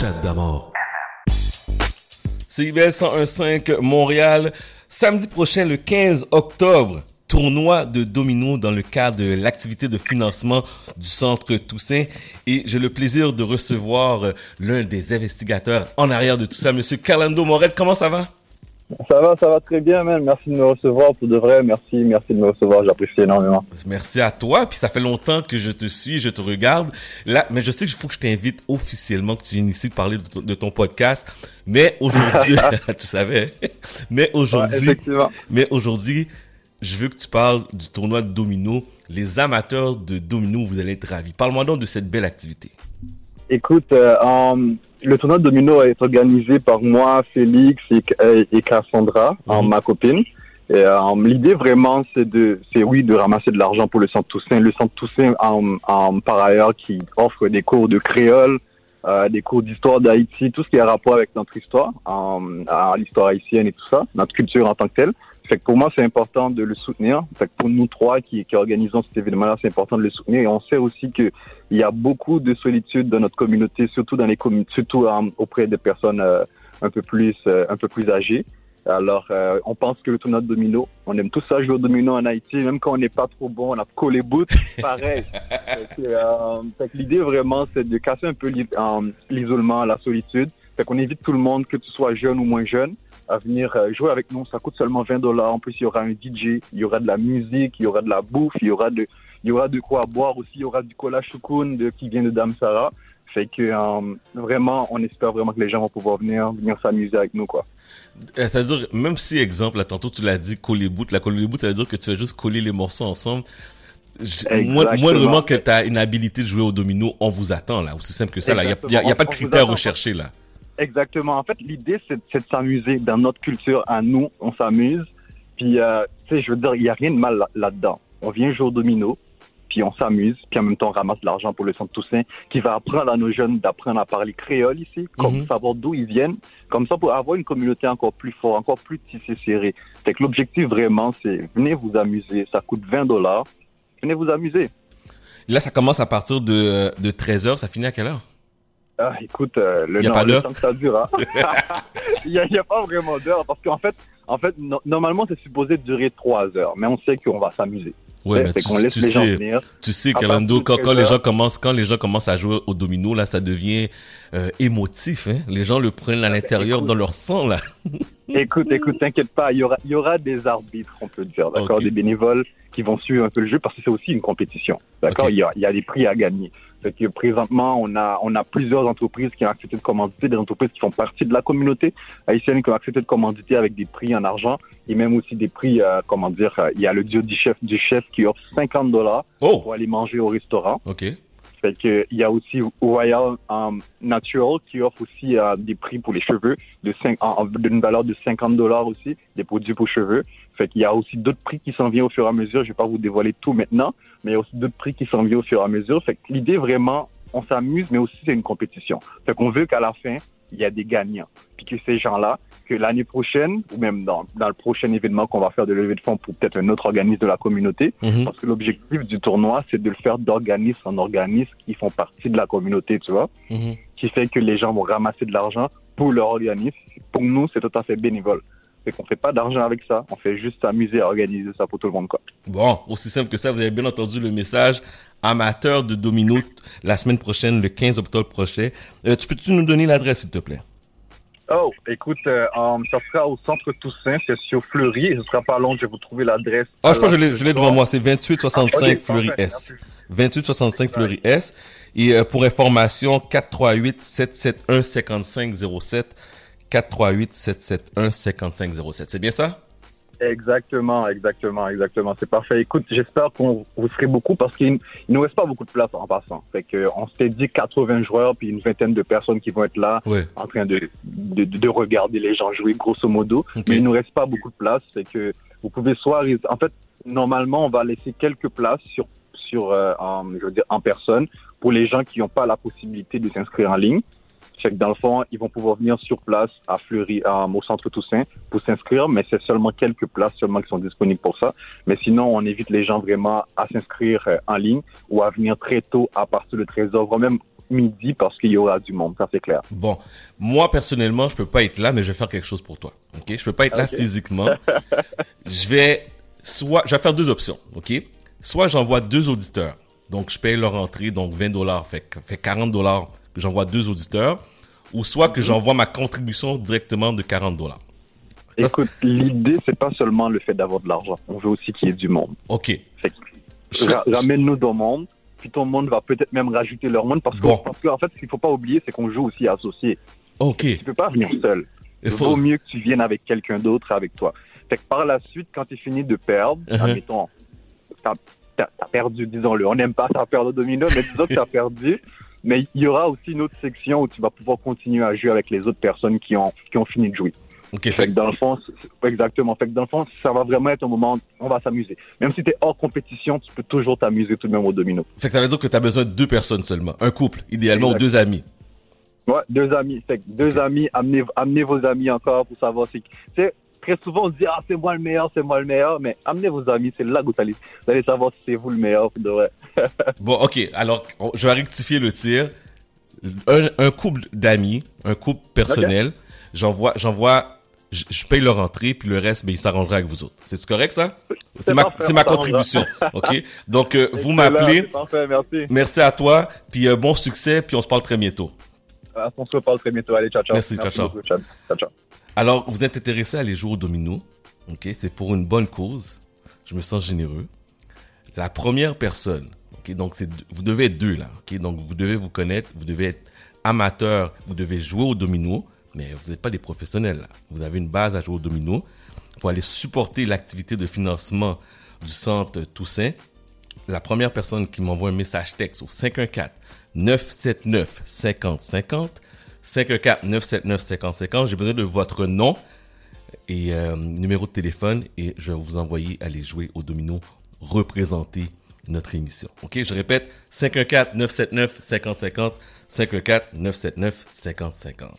Chat. CIBL 101.5 Montréal. Samedi prochain, le 15 octobre, tournoi de domino dans le cadre de l'activité de financement du Centre Toussaint. Et j'ai le plaisir de recevoir euh, l'un des investigateurs en arrière de tout ça, Monsieur Carlando Morel. Comment ça va? Ça va, ça va très bien, man. Merci de me recevoir pour de vrai. Merci, merci de me recevoir. J'apprécie énormément. Merci à toi. Puis ça fait longtemps que je te suis, je te regarde. Là, mais je sais qu'il faut que je t'invite officiellement, que tu viennes ici parler de ton, podcast. Mais aujourd'hui, tu savais. Mais aujourd'hui, mais aujourd'hui, je veux que tu parles du tournoi de domino. Les amateurs de domino, vous allez être ravis. Parle-moi donc de cette belle activité. Écoute, euh, le tournoi de domino est organisé par moi, Félix et, Cassandra, mhm. ma copine. Et l'idée vraiment, c'est de, c'est oui, de ramasser de l'argent pour le Centre Toussaint. Le Centre Toussaint, par ailleurs, qui offre des cours de créole, euh, des cours d'histoire d'Haïti, tout ce qui a rapport avec notre histoire, l'histoire haïtienne et tout ça, notre culture en tant que telle. Fait que pour moi, c'est important de le soutenir. Fait que pour nous trois qui, qui organisons cet événement-là, c'est important de le soutenir. Et on sait aussi qu'il y a beaucoup de solitude dans notre communauté, surtout dans les surtout euh, auprès des personnes euh, un peu plus euh, un peu plus âgées. Alors, on pense que le tournoi domino, on aime tous ça jouer au domino en Haïti, même quand on n'est pas trop bon, on a collé bout, pareil. que l'idée vraiment, c'est de casser un peu l'isolement, la solitude. Fait qu'on invite tout le monde, que tu sois jeune ou moins jeune, à venir euh, jouer avec nous. Ça coûte seulement 20 dollars. En plus, il y aura un DJ, il y aura de la musique, il y aura de la bouffe, il y aura de, il y aura de quoi boire aussi. Il y aura du cola choukoun de, qui vient de Dame Sarah. Fait que euh, vraiment, on espère vraiment que les gens vont pouvoir venir, venir s'amuser avec nous, quoi. Euh, ça veut dire, même si, exemple, là, tantôt tu l'as dit, coller bout, la coller bout, ça veut dire que tu vas juste coller les morceaux ensemble. Moi, vraiment que tu as une habilité de jouer au domino, on vous attend, là. Aussi simple que ça, là. Il n'y a, a, pas de critères recherchés, là. Exactement. En fait, l'idée, c'est de s'amuser dans notre culture à nous. On s'amuse. Puis, euh, tu sais, je veux dire, il n'y a rien de mal là-dedans. on vient jouer au domino, puis on s'amuse, puis en même temps, on ramasse de l'argent pour le Centre Toussaint, qui va apprendre à nos jeunes d'apprendre à parler créole ici, comme mhm. savoir d'où ils viennent, comme ça pour avoir une communauté encore plus forte, encore plus tissée, serrée. Fait que l'objectif vraiment, c'est venez vous amuser. Ça coûte 20 dollars. Venez vous amuser. Là, ça commence à partir de, de 13 heures. Ça finit à quelle heure? Ah, écoute, euh, le, y a pas le temps que ça dure, il n'y a, pas vraiment d'heure parce qu'en fait, en fait, normalement, c'est supposé durer trois heures, mais on sait qu'on va s'amuser. Ouais, mais tu, laisse les sais, gens venir. tu sais, Calando, quand, quand les gens commencent, quand les gens commencent à jouer au domino, là, ça devient euh, émotif. Hein? Les gens le prennent à ah, ben, l'intérieur dans leur sang, là. écoute, écoute, t'inquiète pas, il y aura, il y aura des arbitres, on peut dire, d'accord, des bénévoles qui vont suivre un peu le jeu parce que c'est aussi une compétition, d'accord. Il, y a, il y a des prix à gagner. Fait que présentement, on a, on a plusieurs entreprises qui ont accepté de commanditer, des entreprises qui font partie de la communauté haïtienne qui ont accepté de commanditer avec des prix en argent et même aussi des prix, euh, comment dire, euh, il y a le duo du chef, du chef qui offre 50 dollars oh. pour aller manger au restaurant. OK. Fait que il y a aussi Royal um, Natural qui offre aussi euh, des prix pour les cheveux de 5 d'une valeur de 50 dollars aussi, des produits pour cheveux. Fait qu'il y a aussi d'autres prix qui s'en viennent au fur et à mesure. Je vais pas vous dévoiler tout maintenant, mais il y a aussi d'autres prix qui s'en viennent au fur et à mesure. Fait que l'idée vraiment, on s'amuse, mais aussi c'est une compétition. Fait qu'on veut qu'à la fin, il y a des gagnants. Puis que ces gens-là, que l'année prochaine, ou même dans, dans le prochain événement qu'on va faire de levée de fonds pour peut-être un autre organisme de la communauté, mhm. parce que l'objectif du tournoi, c'est de le faire d'organisme en organisme qui font partie de la communauté, tu vois, mhm. qui fait que les gens vont ramasser de l'argent pour leur organisme. Pour nous, c'est tout à fait bénévole. Fait qu'on fait pas d'argent avec ça. On fait juste s'amuser à organiser ça pour tout le monde, quoi. Bon, aussi simple que ça, vous avez bien entendu le message. Amateur de domino, la semaine prochaine, le 15 octobre prochain. Euh, tu peux-tu nous donner l'adresse, s'il te plaît? Oh, écoute, euh, um, ça sera au centre Toussaint, c'est sur Fleury, et ce sera pas long, je vais vous trouver l'adresse. Ah, je pense que je l'ai devant moi, c'est 2865 ah, Fleury S. 2865 Fleury S. Et euh, pour information, 438 771 5507 438 771 5507. C'est bien ça? Exactement, exactement, exactement. C'est parfait. Écoute, j'espère qu'on vous serez beaucoup parce qu'il ne nous reste pas beaucoup de place en passant. Fait que on s'était dit 80 joueurs puis une vingtaine de personnes qui vont être là en train de, de, de, regarder les gens jouer grosso modo. Mais il nous reste pas beaucoup de place. Fait que vous pouvez soit, en fait, normalement, on va laisser quelques places sur sur euh, en, je veux dire en personne pour les gens qui n'ont pas la possibilité de s'inscrire en ligne Fait que dans le fond, ils vont pouvoir venir sur place à Fleury, euh, au centre Toussaint pour s'inscrire, mais c'est seulement quelques places seulement qui sont disponibles pour ça. Mais sinon, on évite les gens vraiment à s'inscrire euh, en ligne ou à venir très tôt à partir de 13 h même midi parce qu'il y aura du monde, ça c'est clair. Bon, moi personnellement, je peux pas être là, mais je vais faire quelque chose pour toi. Ok, je peux pas être là physiquement. je vais soit, je vais faire deux options. Ok, soit j'envoie deux auditeurs, donc je paye leur entrée, donc 20 dollars, fait, fait 40 dollars que j'envoie deux auditeurs, ou soit que j'envoie ma contribution directement de 40 dollars. Écoute, l'idée c'est pas seulement le fait d'avoir de l'argent, on veut aussi qu'il y ait du monde. Ok. Ramène-nous dans le monde puis ton monde va peut-être même rajouter leur monde parce, que, en fait, ce qu'il faut pas oublier, c'est qu'on joue aussi associé. Ok. Tu peux pas venir seul. Il faut... vaut mieux que tu viennes avec quelqu'un d'autre avec toi. Fait que par la suite, quand tu finis de perdre, uh-huh. admettons, t'as as perdu, disons-le. On n'aime pas ça perdre au domino, mais disons que t'as perdu. Mais il y aura aussi une autre section où tu vas pouvoir continuer à jouer avec les autres personnes qui ont, qui ont fini de jouer. Ok. Fait que dans le fond, exactement. Fait que dans le fond, ça va vraiment être un moment où on va s'amuser. Même si tu es hors compétition, tu peux toujours t'amuser tout de même au domino. Fait que ça veut dire que tu as besoin de deux personnes seulement. Un couple, idéalement, ou deux amis. Ouais, deux amis. Fait que deux amis, amenez, amenez vos amis encore pour savoir si. Tu très souvent on se dit, ah, c'est moi le meilleur, c'est moi le meilleur, mais amenez vos amis, c'est là que vous allez, vous allez savoir si c'est vous le meilleur. De vrai. bon, ok. Alors, je vais rectifier le tir. Un, un couple d'amis, un couple personnel. J'envoie, j'envoie je, paye leur entrée, puis le reste, ben, ils s'arrangeraient avec vous autres. C'est correct, ça? C'est ma, c'est ma contribution. OK? Donc, euh, vous m'appelez. Parfait, merci. Merci à toi, puis euh, bon succès, puis on se parle très bientôt. On se parle très bientôt. Allez, ciao, ciao. Merci, ciao, ciao. ciao, ciao. Alors, vous êtes intéressé à aller jouer au domino. OK? C'est pour une bonne cause. Je me sens généreux. La première personne, OK? Donc, c'est, vous devez être deux, là. OK? Donc, vous devez vous connaître, vous devez être amateur, vous devez jouer au domino mais vous n'êtes pas des professionnels. Vous avez une base à jouer au domino pour aller supporter l'activité de financement du centre Toussaint. La première personne qui m'envoie un message texte au 514 979 5050 514 979 5050, j'ai besoin de votre nom et euh, numéro de téléphone et je vais vous envoyer aller jouer au domino représenter notre émission. OK, je répète 514 979 5050 514 979 5050.